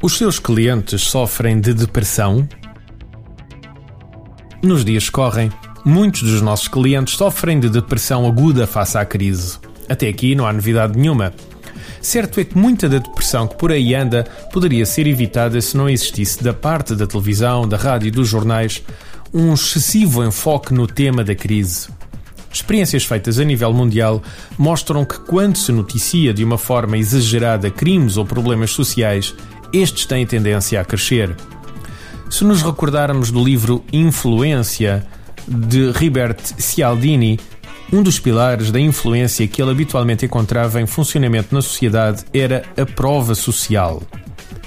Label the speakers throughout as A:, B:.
A: Os seus clientes sofrem de depressão? Nos dias que correm, muitos dos nossos clientes sofrem de depressão aguda face à crise. Até aqui não há novidade nenhuma. Certo é que muita da depressão que por aí anda poderia ser evitada se não existisse da parte da televisão, da rádio e dos jornais um excessivo enfoque no tema da crise. Experiências feitas a nível mundial mostram que quando se noticia de uma forma exagerada crimes ou problemas sociais, estes têm tendência a crescer. Se nos recordarmos do livro Influência de Ribert Cialdini, um dos pilares da influência que ele habitualmente encontrava em funcionamento na sociedade era a prova social.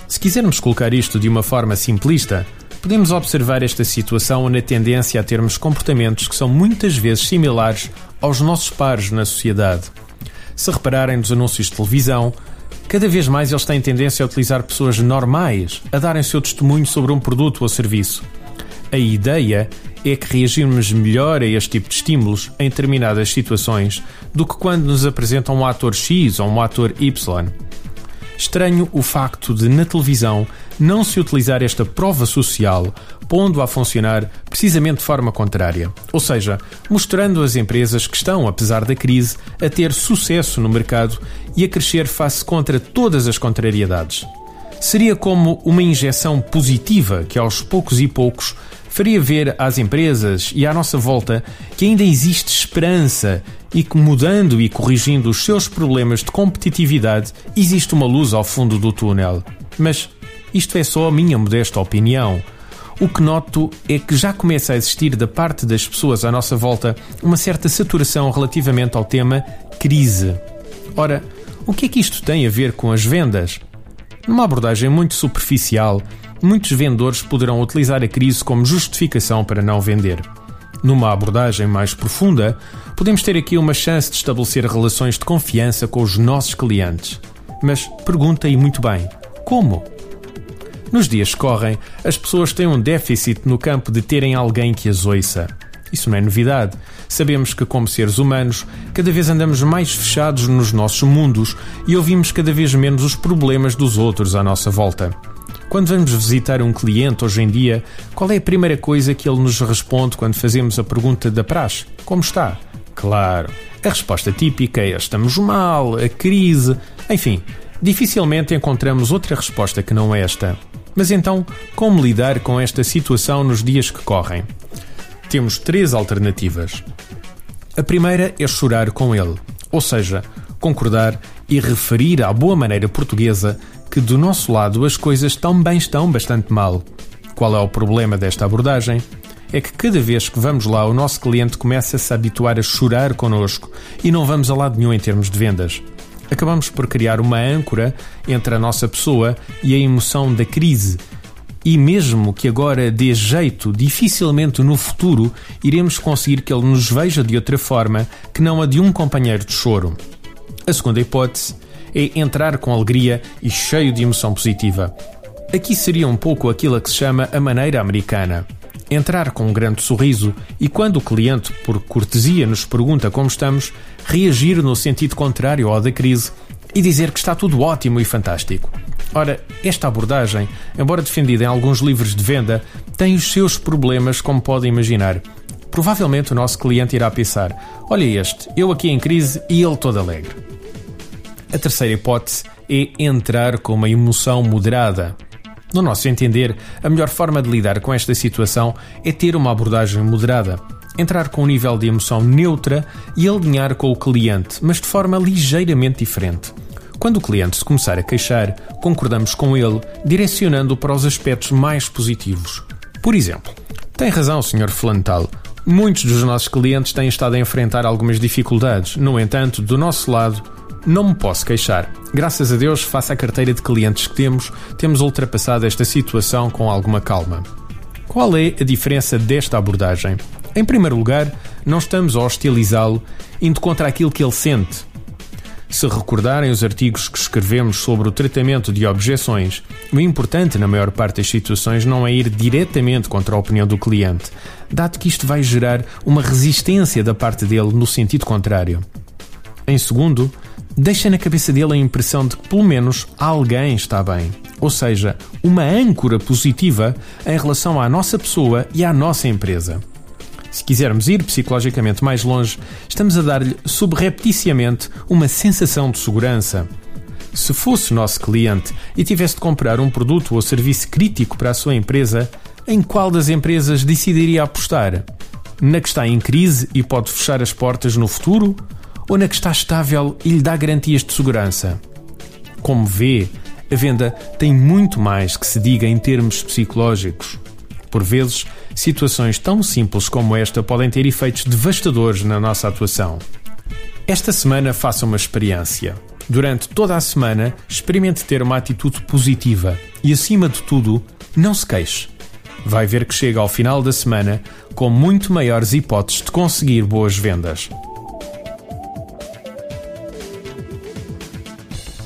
A: Se quisermos colocar isto de uma forma simplista, podemos observar esta situação na tendência a termos comportamentos que são muitas vezes similares aos nossos pares na sociedade. Se repararem nos anúncios de televisão, Cada vez mais eles têm tendência a utilizar pessoas normais a darem seu testemunho sobre um produto ou serviço. A ideia é que reagirmos melhor a este tipo de estímulos em determinadas situações do que quando nos apresentam um ator X ou um ator Y. Estranho o facto de, na televisão, não se utilizar esta prova social, pondo-a a funcionar precisamente de forma contrária. Ou seja, mostrando as empresas que estão, apesar da crise, a ter sucesso no mercado e a crescer face contra todas as contrariedades. Seria como uma injeção positiva que, aos poucos e poucos, faria ver às empresas e à nossa volta que ainda existe esperança e que, mudando e corrigindo os seus problemas de competitividade, existe uma luz ao fundo do túnel. Mas isto é só a minha modesta opinião. O que noto é que já começa a existir da parte das pessoas à nossa volta uma certa saturação relativamente ao tema crise. Ora, o que é que isto tem a ver com as vendas? Numa abordagem muito superficial, muitos vendedores poderão utilizar a crise como justificação para não vender. Numa abordagem mais profunda, podemos ter aqui uma chance de estabelecer relações de confiança com os nossos clientes. Mas pergunta aí muito bem: como? Nos dias que correm, as pessoas têm um déficit no campo de terem alguém que as ouça. Isso não é novidade. Sabemos que, como seres humanos, cada vez andamos mais fechados nos nossos mundos e ouvimos cada vez menos os problemas dos outros à nossa volta. Quando vamos visitar um cliente hoje em dia, qual é a primeira coisa que ele nos responde quando fazemos a pergunta da praxe? Como está? Claro, a resposta típica é estamos mal, a crise, enfim, dificilmente encontramos outra resposta que não esta. Mas então, como lidar com esta situação nos dias que correm? Temos três alternativas. A primeira é chorar com ele, ou seja, concordar e referir à boa maneira portuguesa que do nosso lado as coisas também estão bastante mal. Qual é o problema desta abordagem? É que cada vez que vamos lá, o nosso cliente começa a se habituar a chorar connosco e não vamos a lado nenhum em termos de vendas. Acabamos por criar uma âncora entre a nossa pessoa e a emoção da crise. E mesmo que agora dê jeito, dificilmente no futuro iremos conseguir que ele nos veja de outra forma que não a de um companheiro de choro. A segunda hipótese é entrar com alegria e cheio de emoção positiva. Aqui seria um pouco aquilo que se chama a maneira americana. Entrar com um grande sorriso e, quando o cliente, por cortesia, nos pergunta como estamos, reagir no sentido contrário ao da crise e dizer que está tudo ótimo e fantástico. Ora, esta abordagem, embora defendida em alguns livros de venda, tem os seus problemas, como podem imaginar. Provavelmente o nosso cliente irá pensar: olha este, eu aqui em crise e ele todo alegre. A terceira hipótese é entrar com uma emoção moderada. No nosso entender, a melhor forma de lidar com esta situação é ter uma abordagem moderada. Entrar com um nível de emoção neutra e alinhar com o cliente, mas de forma ligeiramente diferente. Quando o cliente se começar a queixar, concordamos com ele, direcionando-o para os aspectos mais positivos. Por exemplo, tem razão, Sr. Flantal. Muitos dos nossos clientes têm estado a enfrentar algumas dificuldades. No entanto, do nosso lado, não me posso queixar. Graças a Deus, face à carteira de clientes que temos, temos ultrapassado esta situação com alguma calma. Qual é a diferença desta abordagem? Em primeiro lugar, não estamos a hostilizá-lo, indo contra aquilo que ele sente. Se recordarem os artigos que escrevemos sobre o tratamento de objeções, o importante na maior parte das situações não é ir diretamente contra a opinião do cliente, dado que isto vai gerar uma resistência da parte dele no sentido contrário. Em segundo, deixa na cabeça dele a impressão de que pelo menos alguém está bem. Ou seja, uma âncora positiva em relação à nossa pessoa e à nossa empresa. Se quisermos ir psicologicamente mais longe, estamos a dar-lhe subrepticiamente uma sensação de segurança. Se fosse nosso cliente e tivesse de comprar um produto ou serviço crítico para a sua empresa, em qual das empresas decidiria apostar? Na que está em crise e pode fechar as portas no futuro? Ou na que está estável e lhe dá garantias de segurança? Como vê, a venda tem muito mais que se diga em termos psicológicos. Por vezes, situações tão simples como esta podem ter efeitos devastadores na nossa atuação. Esta semana faça uma experiência. Durante toda a semana, experimente ter uma atitude positiva e, acima de tudo, não se queixe. Vai ver que chega ao final da semana com muito maiores hipóteses de conseguir boas vendas.